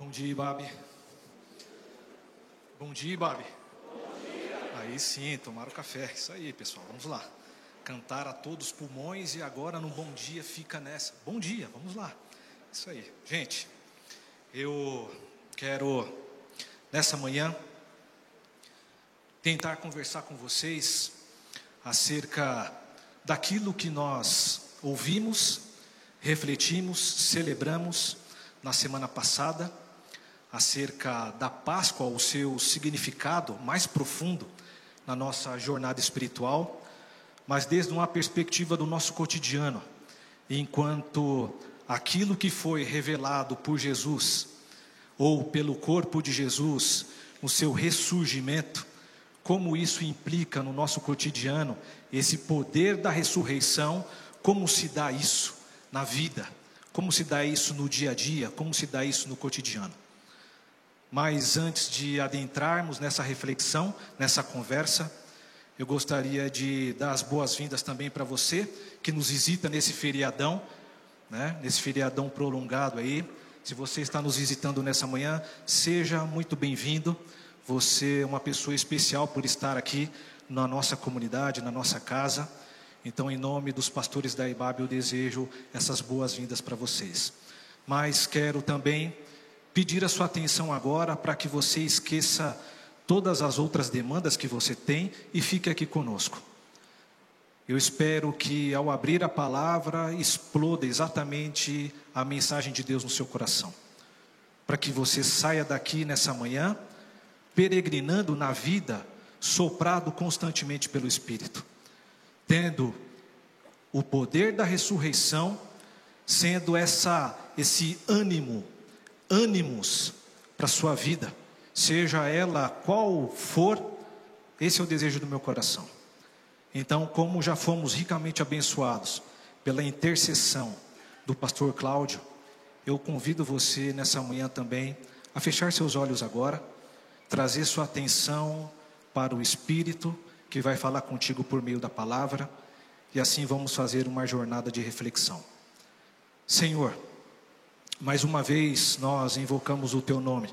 Bom dia, Babi. Bom dia, dia. Aí sim, tomaram café. Isso aí, pessoal. Vamos lá. Cantar a todos os pulmões e agora no bom dia fica nessa. Bom dia, vamos lá. Isso aí. Gente, eu quero nessa manhã tentar conversar com vocês acerca daquilo que nós ouvimos, refletimos, celebramos na semana passada acerca da Páscoa, o seu significado mais profundo na nossa jornada espiritual, mas desde uma perspectiva do nosso cotidiano, enquanto aquilo que foi revelado por Jesus, ou pelo corpo de Jesus, no seu ressurgimento, como isso implica no nosso cotidiano, esse poder da ressurreição, como se dá isso na vida, como se dá isso no dia a dia, como se dá isso no cotidiano. Mas antes de adentrarmos nessa reflexão, nessa conversa, eu gostaria de dar as boas-vindas também para você que nos visita nesse feriadão, né? Nesse feriadão prolongado aí. Se você está nos visitando nessa manhã, seja muito bem-vindo. Você é uma pessoa especial por estar aqui na nossa comunidade, na nossa casa. Então, em nome dos pastores da IBAB, eu desejo essas boas-vindas para vocês. Mas quero também pedir a sua atenção agora para que você esqueça todas as outras demandas que você tem e fique aqui conosco. Eu espero que ao abrir a palavra exploda exatamente a mensagem de Deus no seu coração. Para que você saia daqui nessa manhã peregrinando na vida, soprado constantemente pelo Espírito, tendo o poder da ressurreição sendo essa esse ânimo ânimos para a sua vida, seja ela qual for, esse é o desejo do meu coração. Então, como já fomos ricamente abençoados pela intercessão do pastor Cláudio, eu convido você nessa manhã também a fechar seus olhos agora, trazer sua atenção para o Espírito que vai falar contigo por meio da palavra, e assim vamos fazer uma jornada de reflexão. Senhor, mais uma vez nós invocamos o teu nome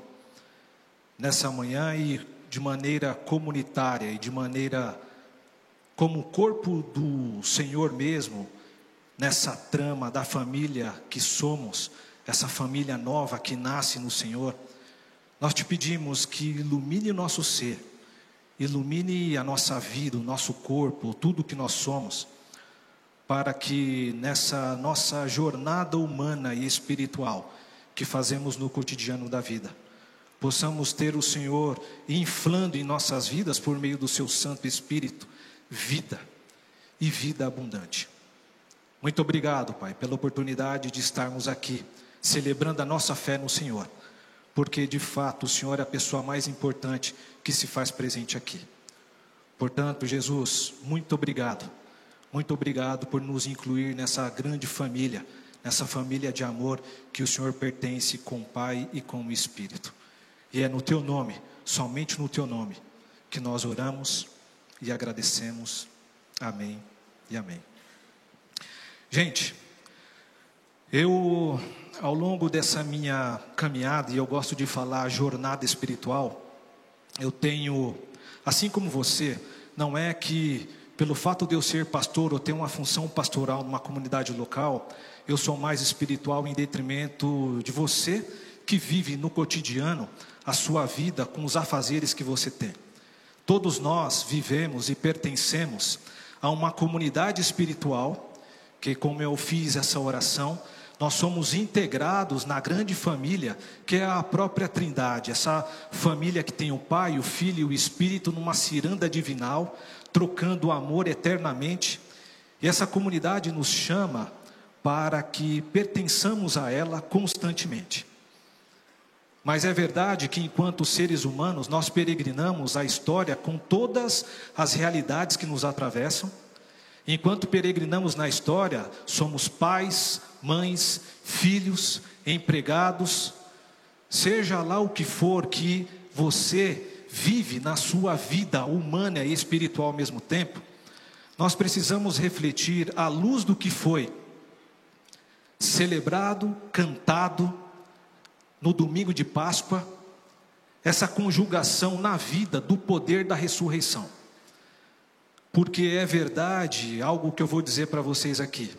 nessa manhã e de maneira comunitária e de maneira como corpo do Senhor mesmo, nessa trama da família que somos, essa família nova que nasce no Senhor, nós te pedimos que ilumine o nosso ser, ilumine a nossa vida, o nosso corpo, tudo que nós somos para que nessa nossa jornada humana e espiritual que fazemos no cotidiano da vida, possamos ter o Senhor inflando em nossas vidas por meio do seu Santo Espírito vida e vida abundante. Muito obrigado, Pai, pela oportunidade de estarmos aqui celebrando a nossa fé no Senhor, porque de fato o Senhor é a pessoa mais importante que se faz presente aqui. Portanto, Jesus, muito obrigado muito obrigado por nos incluir nessa grande família, nessa família de amor que o Senhor pertence com o Pai e com o Espírito. E é no teu nome, somente no teu nome, que nós oramos e agradecemos. Amém e amém. Gente, eu, ao longo dessa minha caminhada, e eu gosto de falar jornada espiritual, eu tenho, assim como você, não é que pelo fato de eu ser pastor ou ter uma função pastoral numa comunidade local, eu sou mais espiritual em detrimento de você que vive no cotidiano a sua vida com os afazeres que você tem. Todos nós vivemos e pertencemos a uma comunidade espiritual que, como eu fiz essa oração, nós somos integrados na grande família que é a própria Trindade, essa família que tem o Pai, o Filho e o Espírito numa ciranda divinal, trocando o amor eternamente. E essa comunidade nos chama para que pertençamos a ela constantemente. Mas é verdade que, enquanto seres humanos, nós peregrinamos a história com todas as realidades que nos atravessam. Enquanto peregrinamos na história, somos pais, mães, filhos, empregados, seja lá o que for que você vive na sua vida humana e espiritual ao mesmo tempo, nós precisamos refletir à luz do que foi celebrado, cantado, no domingo de Páscoa, essa conjugação na vida do poder da ressurreição. Porque é verdade algo que eu vou dizer para vocês aqui,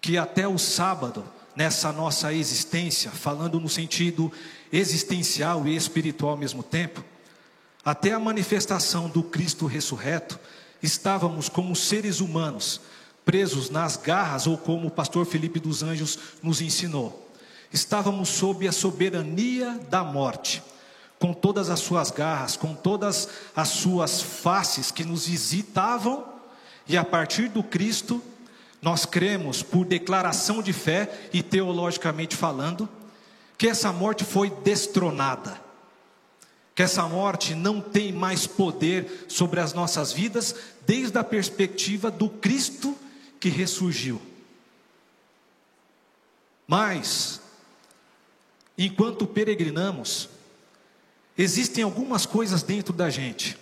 que até o sábado, nessa nossa existência, falando no sentido existencial e espiritual ao mesmo tempo, até a manifestação do Cristo ressurreto, estávamos como seres humanos, presos nas garras, ou como o pastor Felipe dos Anjos nos ensinou. Estávamos sob a soberania da morte, com todas as suas garras, com todas as suas faces que nos visitavam, e a partir do Cristo, nós cremos, por declaração de fé e teologicamente falando, que essa morte foi destronada que essa morte não tem mais poder sobre as nossas vidas, desde a perspectiva do Cristo que ressurgiu. Mas, enquanto peregrinamos, existem algumas coisas dentro da gente.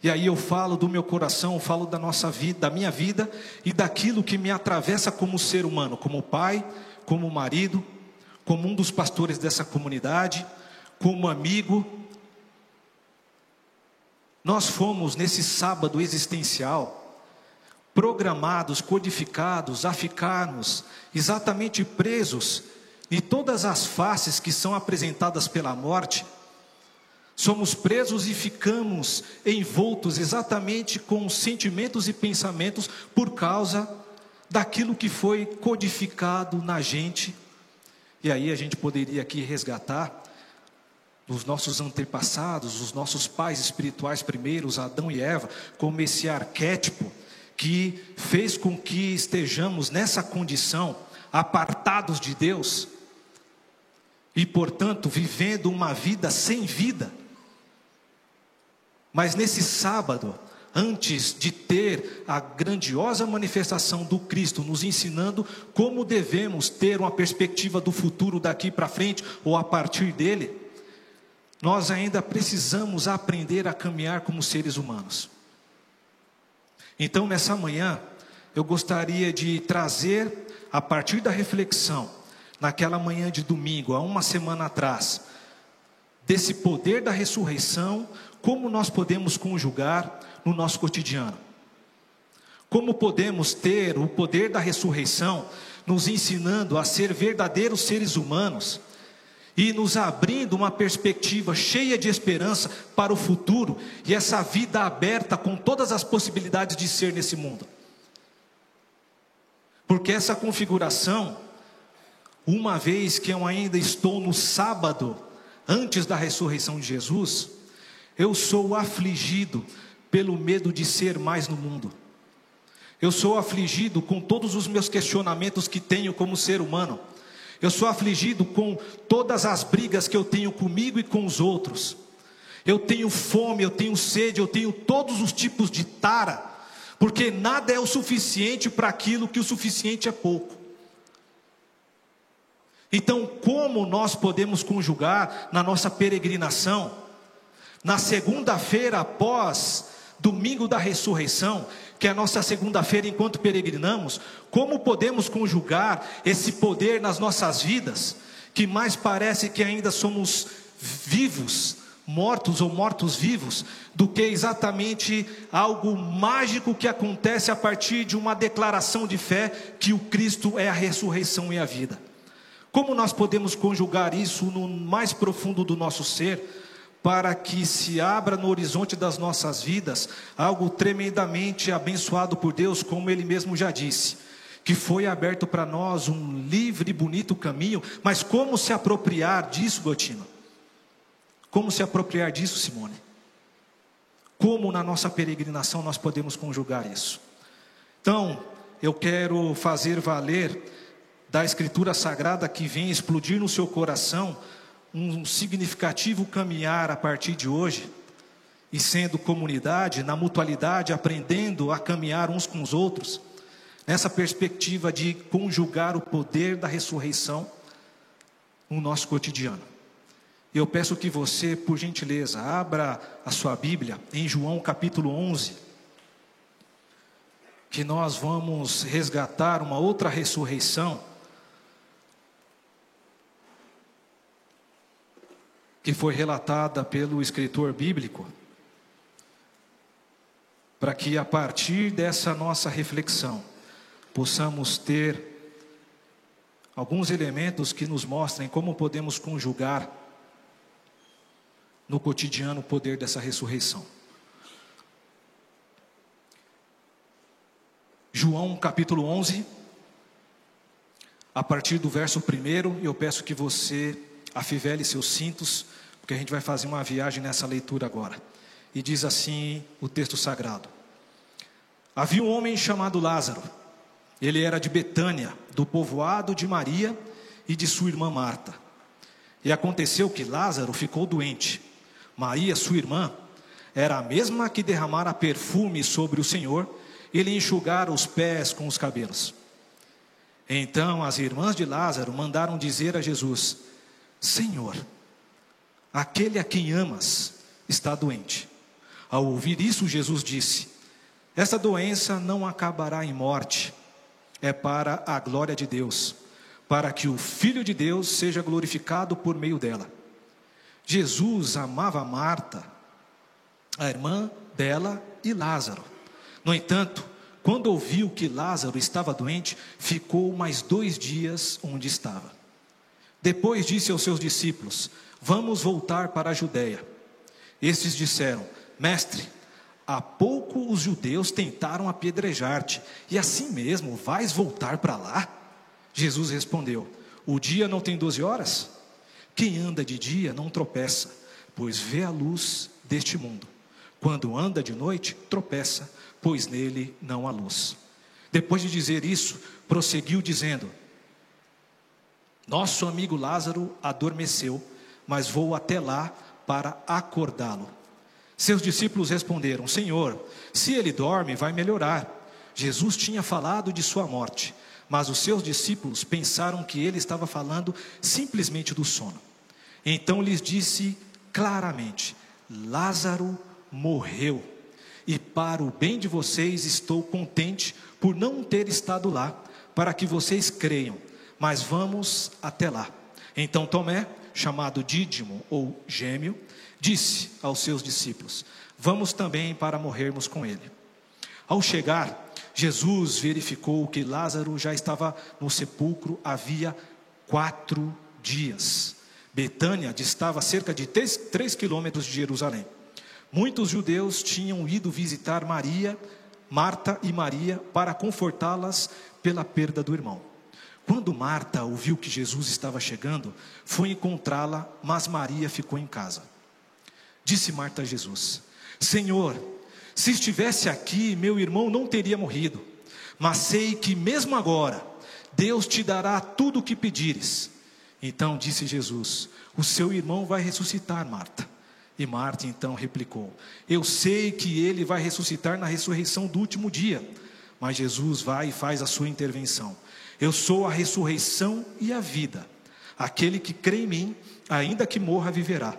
E aí eu falo do meu coração, eu falo da nossa vida, da minha vida e daquilo que me atravessa como ser humano, como pai, como marido, como um dos pastores dessa comunidade, como amigo, nós fomos nesse sábado existencial programados, codificados a ficarmos exatamente presos em todas as faces que são apresentadas pela morte. Somos presos e ficamos envoltos exatamente com sentimentos e pensamentos por causa daquilo que foi codificado na gente. E aí a gente poderia aqui resgatar dos nossos antepassados, os nossos pais espirituais primeiros, Adão e Eva, como esse arquétipo que fez com que estejamos nessa condição, apartados de Deus, e portanto vivendo uma vida sem vida. Mas nesse sábado, antes de ter a grandiosa manifestação do Cristo nos ensinando como devemos ter uma perspectiva do futuro daqui para frente ou a partir dele, nós ainda precisamos aprender a caminhar como seres humanos. Então, nessa manhã, eu gostaria de trazer, a partir da reflexão, naquela manhã de domingo, há uma semana atrás, desse poder da ressurreição, como nós podemos conjugar no nosso cotidiano. Como podemos ter o poder da ressurreição nos ensinando a ser verdadeiros seres humanos e nos abrindo uma perspectiva cheia de esperança para o futuro e essa vida aberta com todas as possibilidades de ser nesse mundo. Porque essa configuração, uma vez que eu ainda estou no sábado, antes da ressurreição de Jesus, eu sou afligido pelo medo de ser mais no mundo. Eu sou afligido com todos os meus questionamentos que tenho como ser humano. Eu sou afligido com todas as brigas que eu tenho comigo e com os outros. Eu tenho fome, eu tenho sede, eu tenho todos os tipos de tara, porque nada é o suficiente para aquilo que o suficiente é pouco. Então, como nós podemos conjugar na nossa peregrinação, na segunda-feira após domingo da ressurreição, que é a nossa segunda-feira enquanto peregrinamos, como podemos conjugar esse poder nas nossas vidas, que mais parece que ainda somos vivos, mortos ou mortos-vivos, do que exatamente algo mágico que acontece a partir de uma declaração de fé que o Cristo é a ressurreição e a vida. Como nós podemos conjugar isso no mais profundo do nosso ser? Para que se abra no horizonte das nossas vidas algo tremendamente abençoado por Deus, como Ele mesmo já disse, que foi aberto para nós um livre e bonito caminho, mas como se apropriar disso, Gotino? Como se apropriar disso, Simone? Como na nossa peregrinação nós podemos conjugar isso? Então, eu quero fazer valer da Escritura Sagrada que vem explodir no seu coração um significativo caminhar a partir de hoje, e sendo comunidade, na mutualidade, aprendendo a caminhar uns com os outros, nessa perspectiva de conjugar o poder da ressurreição no nosso cotidiano. Eu peço que você, por gentileza, abra a sua Bíblia em João capítulo 11, que nós vamos resgatar uma outra ressurreição que foi relatada pelo escritor bíblico, para que a partir dessa nossa reflexão possamos ter alguns elementos que nos mostrem como podemos conjugar no cotidiano o poder dessa ressurreição. João capítulo 11, a partir do verso 1, eu peço que você afivele seus cintos, porque a gente vai fazer uma viagem nessa leitura agora. E diz assim o texto sagrado: Havia um homem chamado Lázaro, ele era de Betânia, do povoado de Maria e de sua irmã Marta. E aconteceu que Lázaro ficou doente. Maria, sua irmã, era a mesma que derramara perfume sobre o Senhor e lhe enxugara os pés com os cabelos. Então as irmãs de Lázaro mandaram dizer a Jesus: Senhor, aquele a quem amas está doente. Ao ouvir isso, Jesus disse: Esta doença não acabará em morte, é para a glória de Deus, para que o Filho de Deus seja glorificado por meio dela. Jesus amava Marta, a irmã dela e Lázaro. No entanto, quando ouviu que Lázaro estava doente, ficou mais dois dias onde estava. Depois disse aos seus discípulos: Vamos voltar para a Judéia. Estes disseram: Mestre, há pouco os judeus tentaram apedrejar-te, e assim mesmo vais voltar para lá? Jesus respondeu: O dia não tem doze horas? Quem anda de dia não tropeça, pois vê a luz deste mundo. Quando anda de noite, tropeça pois nele não há luz. Depois de dizer isso, prosseguiu dizendo: Nosso amigo Lázaro adormeceu, mas vou até lá para acordá-lo. Seus discípulos responderam: Senhor, se ele dorme, vai melhorar. Jesus tinha falado de sua morte, mas os seus discípulos pensaram que ele estava falando simplesmente do sono. Então lhes disse claramente: Lázaro morreu e para o bem de vocês estou contente por não ter estado lá, para que vocês creiam, mas vamos até lá. Então Tomé, chamado Dídimo ou Gêmeo, disse aos seus discípulos: Vamos também para morrermos com ele. Ao chegar, Jesus verificou que Lázaro já estava no sepulcro havia quatro dias. Betânia distava cerca de três, três quilômetros de Jerusalém. Muitos judeus tinham ido visitar Maria, Marta e Maria para confortá-las pela perda do irmão. Quando Marta ouviu que Jesus estava chegando, foi encontrá-la, mas Maria ficou em casa. Disse Marta a Jesus: Senhor, se estivesse aqui, meu irmão não teria morrido. Mas sei que mesmo agora, Deus te dará tudo o que pedires. Então disse Jesus: O seu irmão vai ressuscitar, Marta. E Marta então replicou: Eu sei que ele vai ressuscitar na ressurreição do último dia. Mas Jesus vai e faz a sua intervenção. Eu sou a ressurreição e a vida. Aquele que crê em mim, ainda que morra, viverá.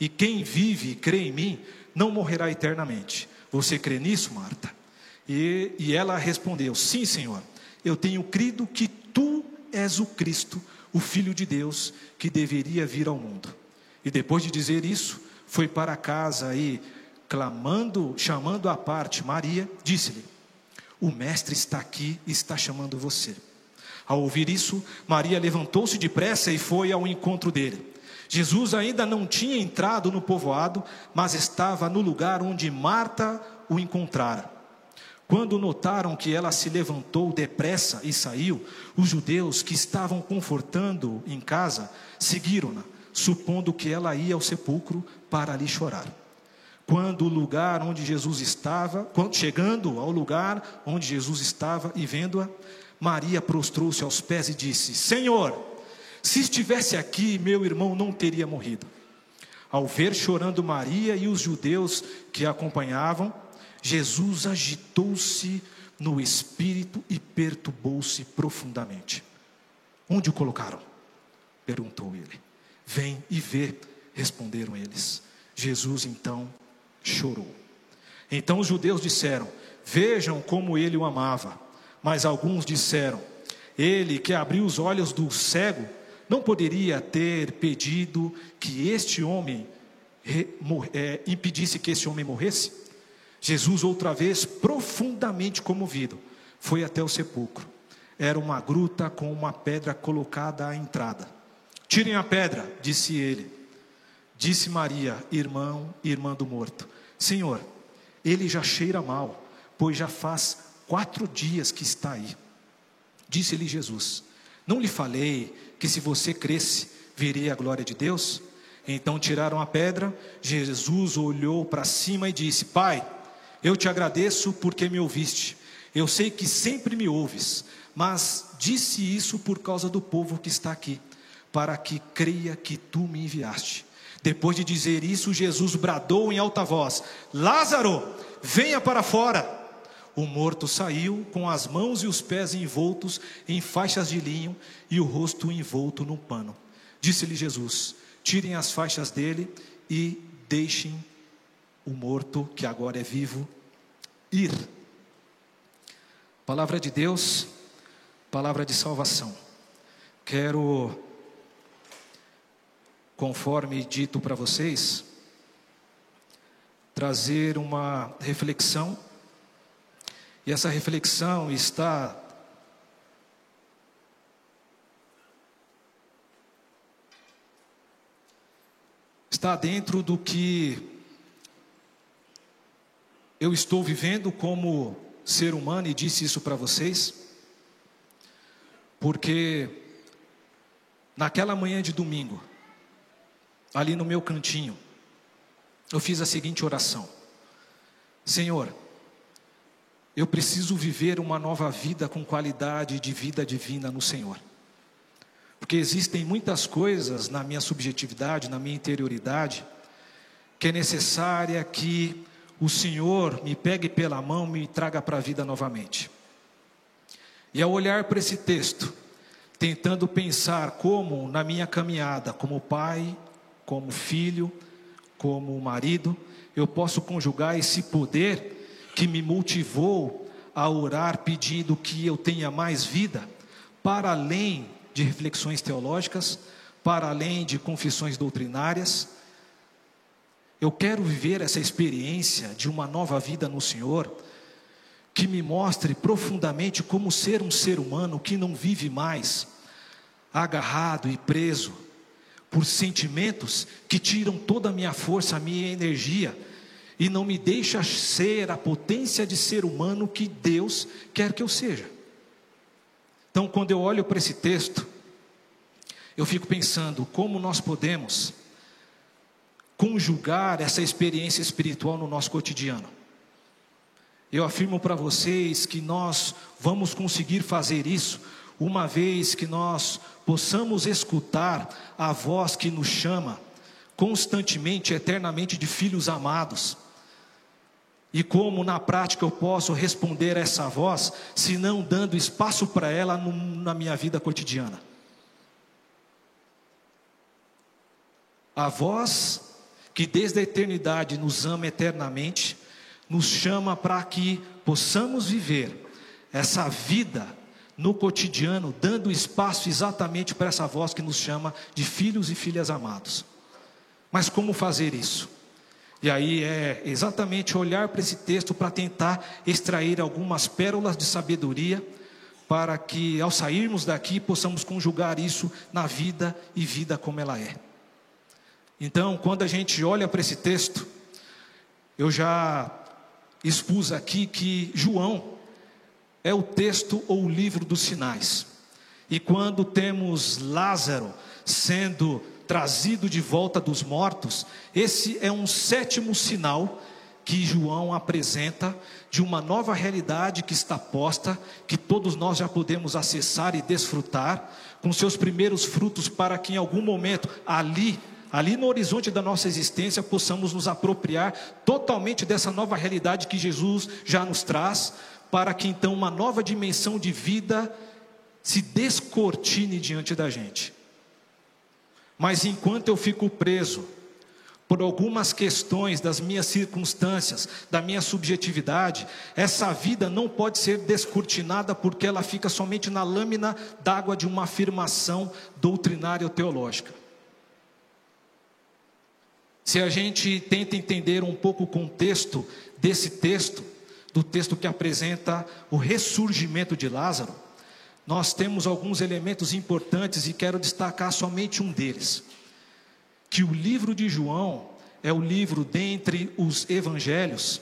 E quem vive e crê em mim, não morrerá eternamente. Você crê nisso, Marta? E, e ela respondeu: Sim, Senhor. Eu tenho crido que tu és o Cristo, o Filho de Deus, que deveria vir ao mundo. E depois de dizer isso, foi para casa e, clamando, chamando à parte Maria, disse-lhe: O mestre está aqui e está chamando você. Ao ouvir isso, Maria levantou-se depressa e foi ao encontro dele. Jesus ainda não tinha entrado no povoado, mas estava no lugar onde Marta o encontrara. Quando notaram que ela se levantou depressa e saiu, os judeus que estavam confortando em casa seguiram-na supondo que ela ia ao sepulcro para ali chorar. Quando o lugar onde Jesus estava, quando chegando ao lugar onde Jesus estava e vendo-a, Maria prostrou-se aos pés e disse: Senhor, se estivesse aqui, meu irmão não teria morrido. Ao ver chorando Maria e os judeus que a acompanhavam, Jesus agitou-se no espírito e perturbou-se profundamente. Onde o colocaram? perguntou ele. Vem e vê, responderam eles. Jesus então chorou. Então os judeus disseram: Vejam como ele o amava. Mas alguns disseram: Ele que abriu os olhos do cego não poderia ter pedido que este homem é, impedisse que esse homem morresse? Jesus, outra vez, profundamente comovido, foi até o sepulcro. Era uma gruta com uma pedra colocada à entrada. Tirem a pedra, disse ele. Disse Maria, irmão, irmã do morto: Senhor, ele já cheira mal, pois já faz quatro dias que está aí. Disse-lhe Jesus: Não lhe falei que se você cresce, veria a glória de Deus? Então tiraram a pedra, Jesus olhou para cima e disse: Pai, eu te agradeço porque me ouviste. Eu sei que sempre me ouves, mas disse isso por causa do povo que está aqui, para que creia que tu me enviaste. Depois de dizer isso, Jesus bradou em alta voz: Lázaro, venha para fora. O morto saiu com as mãos e os pés envoltos em faixas de linho e o rosto envolto num pano. Disse-lhe Jesus: Tirem as faixas dele e deixem o morto, que agora é vivo, ir. Palavra de Deus, palavra de salvação. Quero, conforme dito para vocês, trazer uma reflexão, e essa reflexão está está dentro do que eu estou vivendo como ser humano e disse isso para vocês, porque naquela manhã de domingo, ali no meu cantinho, eu fiz a seguinte oração: Senhor, eu preciso viver uma nova vida com qualidade de vida divina no Senhor. Porque existem muitas coisas na minha subjetividade, na minha interioridade, que é necessária que o Senhor me pegue pela mão, me traga para a vida novamente. E ao olhar para esse texto, tentando pensar como na minha caminhada, como pai, como filho, como marido, eu posso conjugar esse poder que me motivou a orar pedindo que eu tenha mais vida, para além de reflexões teológicas, para além de confissões doutrinárias, eu quero viver essa experiência de uma nova vida no Senhor, que me mostre profundamente como ser um ser humano que não vive mais agarrado e preso por sentimentos que tiram toda a minha força, a minha energia e não me deixa ser a potência de ser humano que Deus quer que eu seja. Então, quando eu olho para esse texto, eu fico pensando como nós podemos conjugar essa experiência espiritual no nosso cotidiano. Eu afirmo para vocês que nós vamos conseguir fazer isso uma vez que nós possamos escutar a voz que nos chama constantemente, eternamente de filhos amados. E como na prática eu posso responder a essa voz, se não dando espaço para ela no, na minha vida cotidiana? A voz que desde a eternidade nos ama eternamente, nos chama para que possamos viver essa vida no cotidiano, dando espaço exatamente para essa voz que nos chama de filhos e filhas amados. Mas como fazer isso? E aí é exatamente olhar para esse texto para tentar extrair algumas pérolas de sabedoria, para que ao sairmos daqui possamos conjugar isso na vida e vida como ela é. Então, quando a gente olha para esse texto, eu já expus aqui que João é o texto ou o livro dos sinais. E quando temos Lázaro sendo trazido de volta dos mortos, esse é um sétimo sinal que João apresenta de uma nova realidade que está posta, que todos nós já podemos acessar e desfrutar, com seus primeiros frutos, para que em algum momento ali ali no horizonte da nossa existência, possamos nos apropriar totalmente dessa nova realidade que Jesus já nos traz, para que então uma nova dimensão de vida se descortine diante da gente. Mas enquanto eu fico preso, por algumas questões das minhas circunstâncias, da minha subjetividade, essa vida não pode ser descortinada porque ela fica somente na lâmina d'água de uma afirmação doutrinária ou teológica. Se a gente tenta entender um pouco o contexto desse texto, do texto que apresenta o ressurgimento de Lázaro, nós temos alguns elementos importantes e quero destacar somente um deles. Que o livro de João é o livro dentre os evangelhos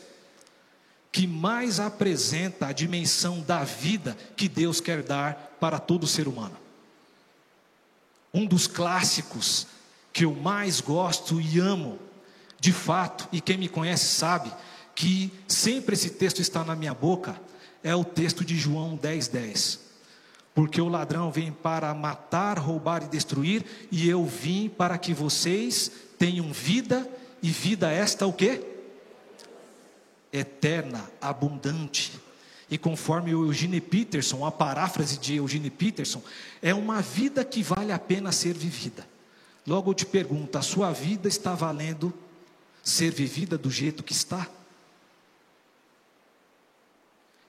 que mais apresenta a dimensão da vida que Deus quer dar para todo ser humano. Um dos clássicos que eu mais gosto e amo, de fato, e quem me conhece sabe que sempre esse texto está na minha boca, é o texto de João 10:10. 10. Porque o ladrão vem para matar, roubar e destruir, e eu vim para que vocês tenham vida e vida esta o quê? Eterna, abundante. E conforme o Eugene Peterson, a paráfrase de Eugene Peterson, é uma vida que vale a pena ser vivida. Logo eu te pergunto: a sua vida está valendo ser vivida do jeito que está?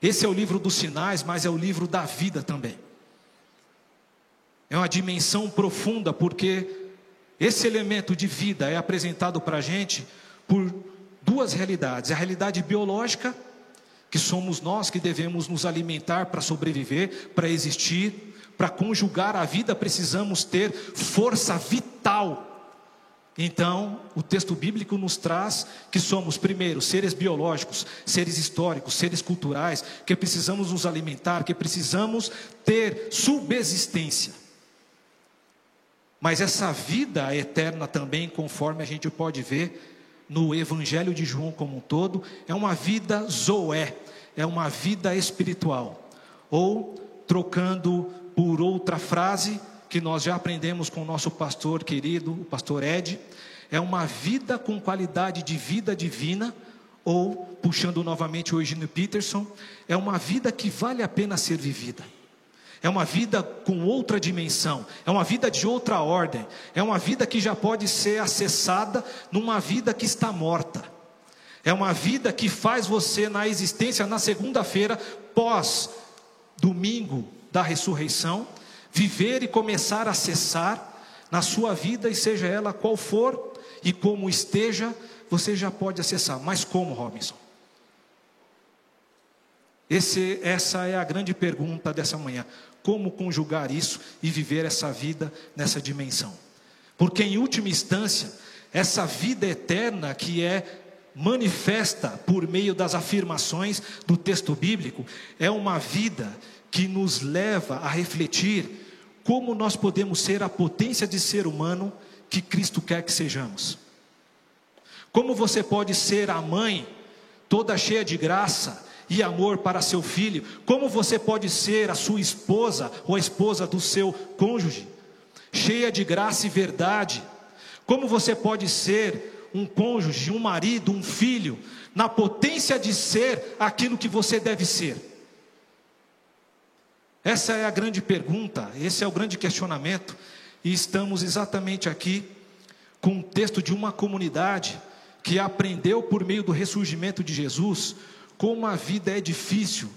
Esse é o livro dos sinais, mas é o livro da vida também. É uma dimensão profunda, porque esse elemento de vida é apresentado para a gente por duas realidades: a realidade biológica, que somos nós que devemos nos alimentar para sobreviver, para existir, para conjugar a vida, precisamos ter força vital. Então, o texto bíblico nos traz que somos, primeiro, seres biológicos, seres históricos, seres culturais, que precisamos nos alimentar, que precisamos ter subsistência. Mas essa vida eterna também, conforme a gente pode ver no Evangelho de João como um todo, é uma vida zoé, é uma vida espiritual. Ou, trocando por outra frase que nós já aprendemos com o nosso pastor querido, o pastor Ed, é uma vida com qualidade de vida divina, ou, puxando novamente o Eugênio Peterson, é uma vida que vale a pena ser vivida. É uma vida com outra dimensão, é uma vida de outra ordem, é uma vida que já pode ser acessada numa vida que está morta. É uma vida que faz você na existência na segunda-feira, pós domingo da ressurreição, viver e começar a acessar na sua vida, e seja ela qual for e como esteja, você já pode acessar. Mas como, Robinson? Esse, essa é a grande pergunta dessa manhã. Como conjugar isso e viver essa vida nessa dimensão? Porque, em última instância, essa vida eterna que é manifesta por meio das afirmações do texto bíblico, é uma vida que nos leva a refletir como nós podemos ser a potência de ser humano que Cristo quer que sejamos. Como você pode ser a mãe toda cheia de graça e amor para seu filho? Como você pode ser a sua esposa ou a esposa do seu cônjuge, cheia de graça e verdade? Como você pode ser um cônjuge, um marido, um filho, na potência de ser aquilo que você deve ser? Essa é a grande pergunta, esse é o grande questionamento, e estamos exatamente aqui com o texto de uma comunidade que aprendeu por meio do ressurgimento de Jesus como a vida é difícil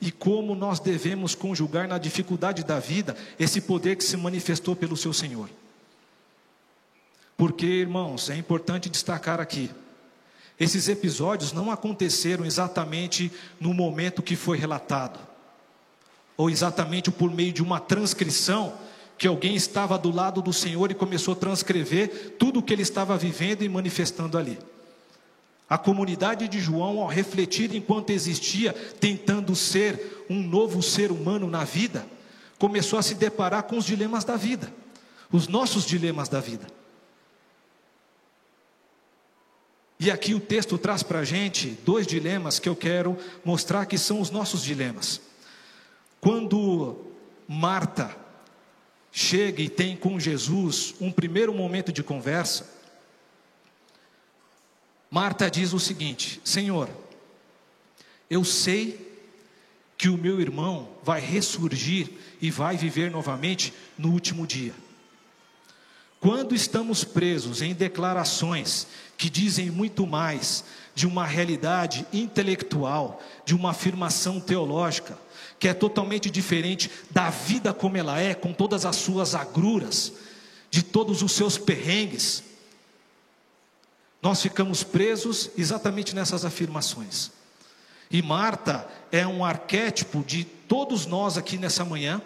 e como nós devemos conjugar na dificuldade da vida esse poder que se manifestou pelo seu Senhor. Porque, irmãos, é importante destacar aqui, esses episódios não aconteceram exatamente no momento que foi relatado ou exatamente por meio de uma transcrição, que alguém estava do lado do Senhor e começou a transcrever tudo o que ele estava vivendo e manifestando ali. A comunidade de João, ao refletir enquanto existia, tentando ser um novo ser humano na vida, começou a se deparar com os dilemas da vida, os nossos dilemas da vida. E aqui o texto traz para a gente dois dilemas que eu quero mostrar que são os nossos dilemas. Quando Marta chega e tem com Jesus um primeiro momento de conversa, Marta diz o seguinte: Senhor, eu sei que o meu irmão vai ressurgir e vai viver novamente no último dia. Quando estamos presos em declarações que dizem muito mais de uma realidade intelectual, de uma afirmação teológica, que é totalmente diferente da vida como ela é, com todas as suas agruras, de todos os seus perrengues, nós ficamos presos exatamente nessas afirmações. E Marta é um arquétipo de todos nós aqui nessa manhã,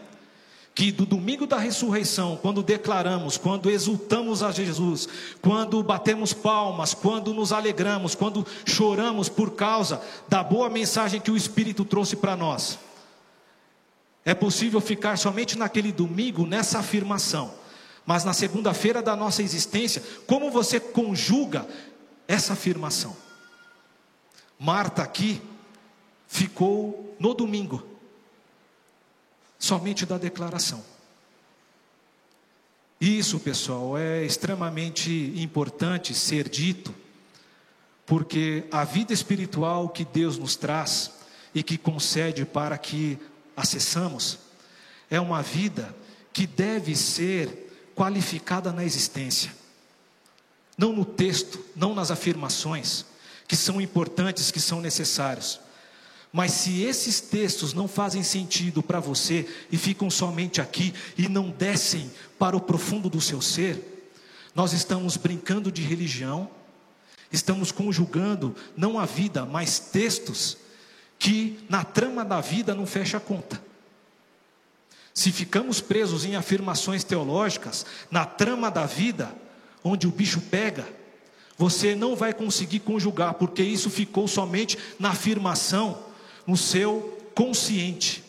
que do domingo da ressurreição, quando declaramos, quando exultamos a Jesus, quando batemos palmas, quando nos alegramos, quando choramos por causa da boa mensagem que o Espírito trouxe para nós, é possível ficar somente naquele domingo nessa afirmação, mas na segunda-feira da nossa existência, como você conjuga essa afirmação? Marta aqui ficou no domingo somente da declaração. Isso, pessoal, é extremamente importante ser dito, porque a vida espiritual que Deus nos traz e que concede para que acessamos é uma vida que deve ser qualificada na existência, não no texto, não nas afirmações, que são importantes, que são necessários mas se esses textos não fazem sentido para você e ficam somente aqui e não descem para o profundo do seu ser, nós estamos brincando de religião, estamos conjugando não a vida, mas textos que na trama da vida não fecha a conta. Se ficamos presos em afirmações teológicas, na trama da vida, onde o bicho pega, você não vai conseguir conjugar, porque isso ficou somente na afirmação no seu consciente.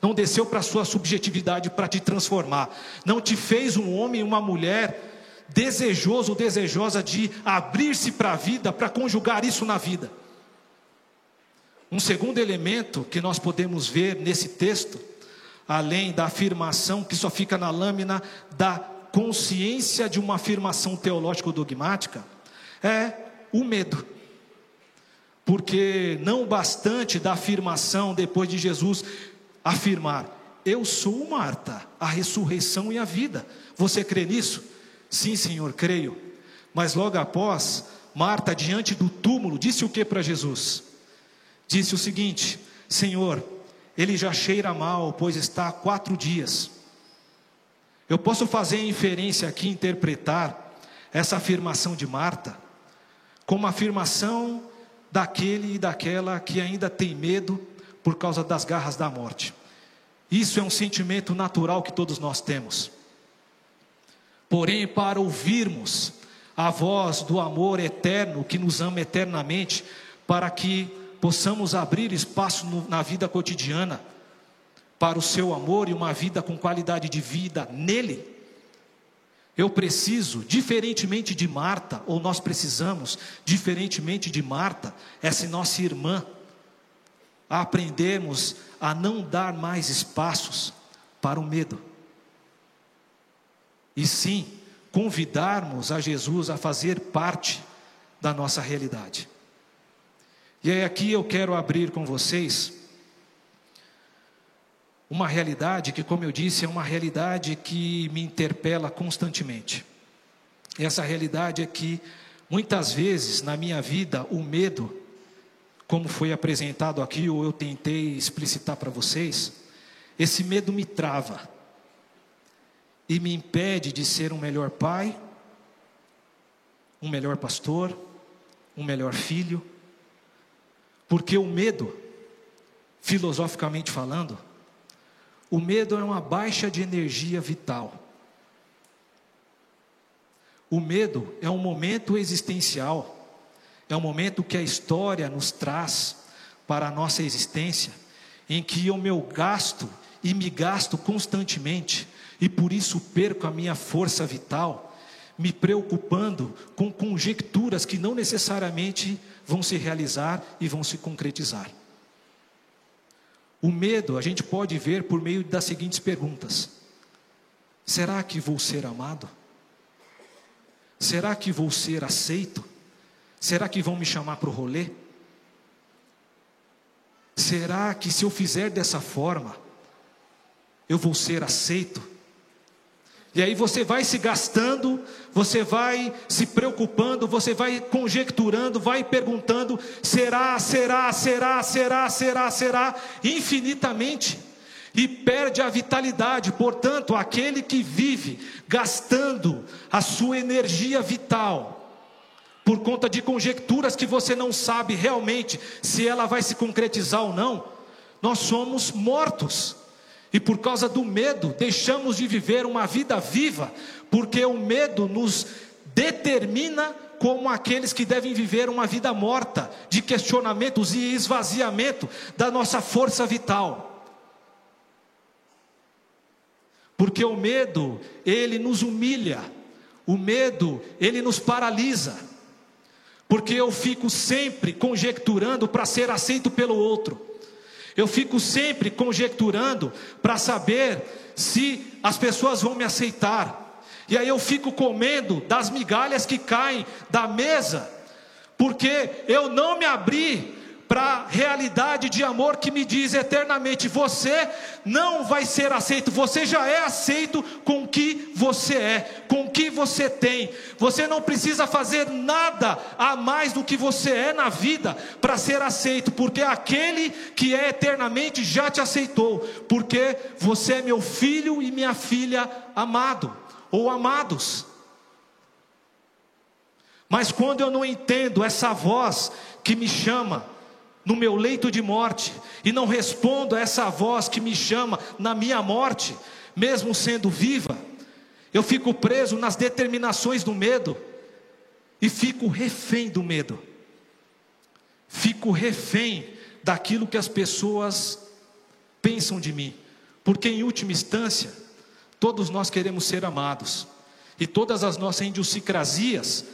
Não desceu para a sua subjetividade para te transformar. Não te fez um homem e uma mulher desejoso ou desejosa de abrir-se para a vida, para conjugar isso na vida. Um segundo elemento que nós podemos ver nesse texto, além da afirmação que só fica na lâmina da consciência de uma afirmação teológico-dogmática, é o medo. Porque não bastante da afirmação depois de Jesus afirmar: Eu sou Marta, a ressurreição e a vida. Você crê nisso? Sim, Senhor, creio. Mas logo após, Marta, diante do túmulo, disse o que para Jesus? Disse o seguinte: Senhor, ele já cheira mal, pois está há quatro dias. Eu posso fazer inferência aqui, interpretar essa afirmação de Marta, como afirmação daquele e daquela que ainda tem medo por causa das garras da morte. Isso é um sentimento natural que todos nós temos. Porém, para ouvirmos a voz do amor eterno que nos ama eternamente, para que possamos abrir espaço no, na vida cotidiana para o seu amor e uma vida com qualidade de vida nele, eu preciso, diferentemente de Marta, ou nós precisamos, diferentemente de Marta, essa nossa irmã, a aprendermos a não dar mais espaços para o medo. E sim, convidarmos a Jesus a fazer parte da nossa realidade. E aí aqui eu quero abrir com vocês uma realidade que, como eu disse, é uma realidade que me interpela constantemente. Essa realidade é que, muitas vezes na minha vida, o medo, como foi apresentado aqui, ou eu tentei explicitar para vocês, esse medo me trava e me impede de ser um melhor pai, um melhor pastor, um melhor filho, porque o medo, filosoficamente falando, o medo é uma baixa de energia vital. O medo é um momento existencial, é um momento que a história nos traz para a nossa existência, em que eu meu gasto e me gasto constantemente, e por isso perco a minha força vital, me preocupando com conjecturas que não necessariamente vão se realizar e vão se concretizar. O medo a gente pode ver por meio das seguintes perguntas: será que vou ser amado? Será que vou ser aceito? Será que vão me chamar para o rolê? Será que se eu fizer dessa forma, eu vou ser aceito? E aí você vai se gastando, você vai se preocupando, você vai conjecturando, vai perguntando: será, será, será, será, será, será, infinitamente. E perde a vitalidade, portanto, aquele que vive gastando a sua energia vital, por conta de conjecturas que você não sabe realmente se ela vai se concretizar ou não, nós somos mortos. E por causa do medo, deixamos de viver uma vida viva, porque o medo nos determina como aqueles que devem viver uma vida morta, de questionamentos e esvaziamento da nossa força vital. Porque o medo, ele nos humilha, o medo, ele nos paralisa, porque eu fico sempre conjecturando para ser aceito pelo outro. Eu fico sempre conjecturando para saber se as pessoas vão me aceitar. E aí eu fico comendo das migalhas que caem da mesa, porque eu não me abri para a realidade de amor que me diz eternamente: você não vai ser aceito, você já é aceito com o que você é, com o que você tem. Você não precisa fazer nada a mais do que você é na vida para ser aceito, porque aquele que é eternamente já te aceitou, porque você é meu filho e minha filha amado ou amados. Mas quando eu não entendo essa voz que me chama, no meu leito de morte e não respondo a essa voz que me chama na minha morte, mesmo sendo viva, eu fico preso nas determinações do medo e fico refém do medo. Fico refém daquilo que as pessoas pensam de mim, porque em última instância, todos nós queremos ser amados, e todas as nossas idiosincrasias,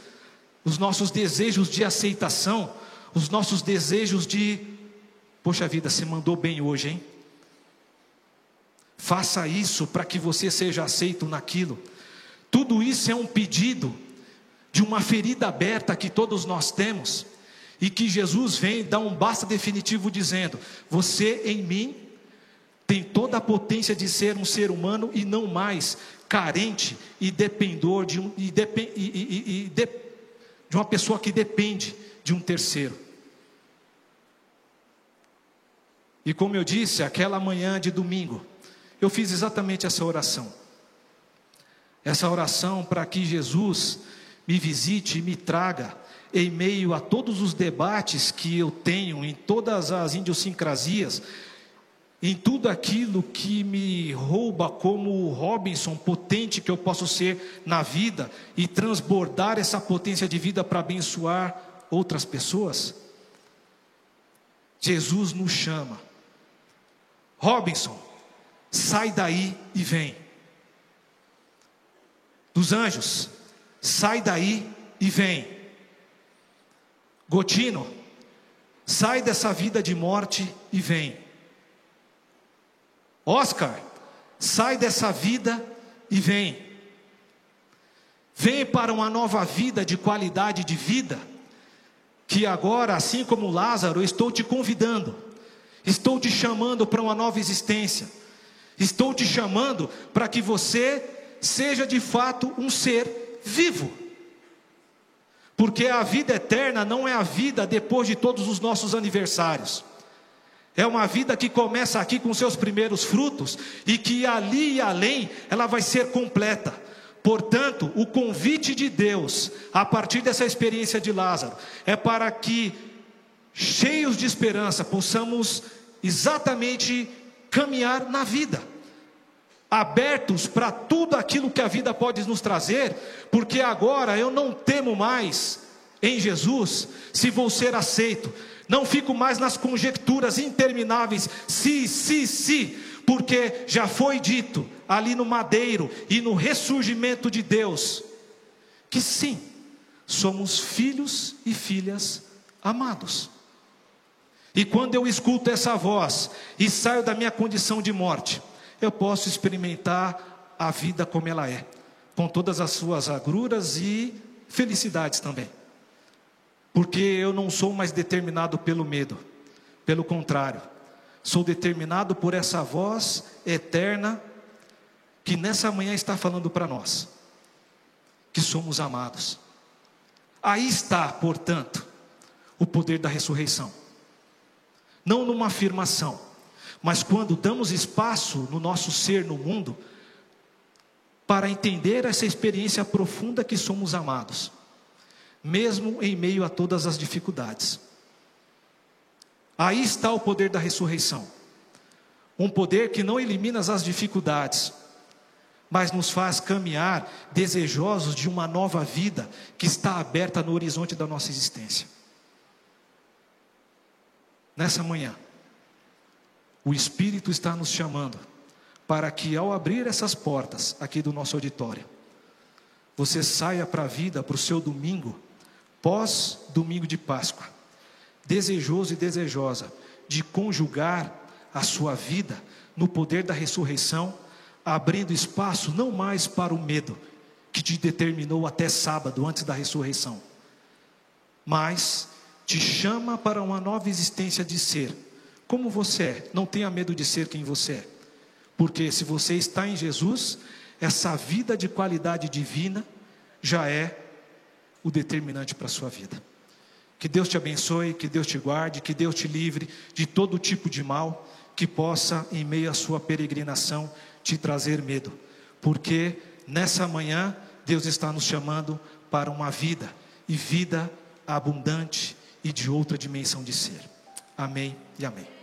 os nossos desejos de aceitação, os nossos desejos de, poxa vida, você mandou bem hoje, hein? Faça isso para que você seja aceito naquilo. Tudo isso é um pedido de uma ferida aberta que todos nós temos e que Jesus vem dar um basta definitivo dizendo: Você em mim tem toda a potência de ser um ser humano e não mais carente e dependor de, um, e, e, e, e de, de uma pessoa que depende de um terceiro. E como eu disse, aquela manhã de domingo, eu fiz exatamente essa oração. Essa oração para que Jesus me visite e me traga, em meio a todos os debates que eu tenho, em todas as idiosincrasias, em tudo aquilo que me rouba como Robinson potente que eu posso ser na vida e transbordar essa potência de vida para abençoar outras pessoas. Jesus nos chama Robinson, sai daí e vem. Dos anjos, sai daí e vem. Gotino, sai dessa vida de morte e vem. Oscar, sai dessa vida e vem. Vem para uma nova vida de qualidade de vida, que agora, assim como Lázaro, estou te convidando Estou te chamando para uma nova existência. Estou te chamando para que você seja de fato um ser vivo. Porque a vida eterna não é a vida depois de todos os nossos aniversários. É uma vida que começa aqui com seus primeiros frutos e que ali e além ela vai ser completa. Portanto, o convite de Deus, a partir dessa experiência de Lázaro, é para que cheios de esperança, possamos exatamente caminhar na vida, abertos para tudo aquilo que a vida pode nos trazer, porque agora eu não temo mais em Jesus se vou ser aceito, não fico mais nas conjecturas intermináveis, se, se, se, porque já foi dito ali no madeiro e no ressurgimento de Deus, que sim, somos filhos e filhas amados. E quando eu escuto essa voz e saio da minha condição de morte, eu posso experimentar a vida como ela é, com todas as suas agruras e felicidades também. Porque eu não sou mais determinado pelo medo, pelo contrário, sou determinado por essa voz eterna que nessa manhã está falando para nós que somos amados. Aí está, portanto, o poder da ressurreição. Não numa afirmação, mas quando damos espaço no nosso ser no mundo para entender essa experiência profunda que somos amados, mesmo em meio a todas as dificuldades. Aí está o poder da ressurreição. Um poder que não elimina as dificuldades, mas nos faz caminhar desejosos de uma nova vida que está aberta no horizonte da nossa existência. Nessa manhã, o Espírito está nos chamando para que, ao abrir essas portas aqui do nosso auditório, você saia para a vida, para o seu domingo, pós-domingo de Páscoa, desejoso e desejosa de conjugar a sua vida no poder da ressurreição, abrindo espaço não mais para o medo que te determinou até sábado, antes da ressurreição, mas te chama para uma nova existência de ser, como você é. Não tenha medo de ser quem você é, porque se você está em Jesus, essa vida de qualidade divina já é o determinante para a sua vida. Que Deus te abençoe, que Deus te guarde, que Deus te livre de todo tipo de mal, que possa, em meio à sua peregrinação, te trazer medo, porque nessa manhã Deus está nos chamando para uma vida, e vida abundante e de outra dimensão de ser. Amém e amém.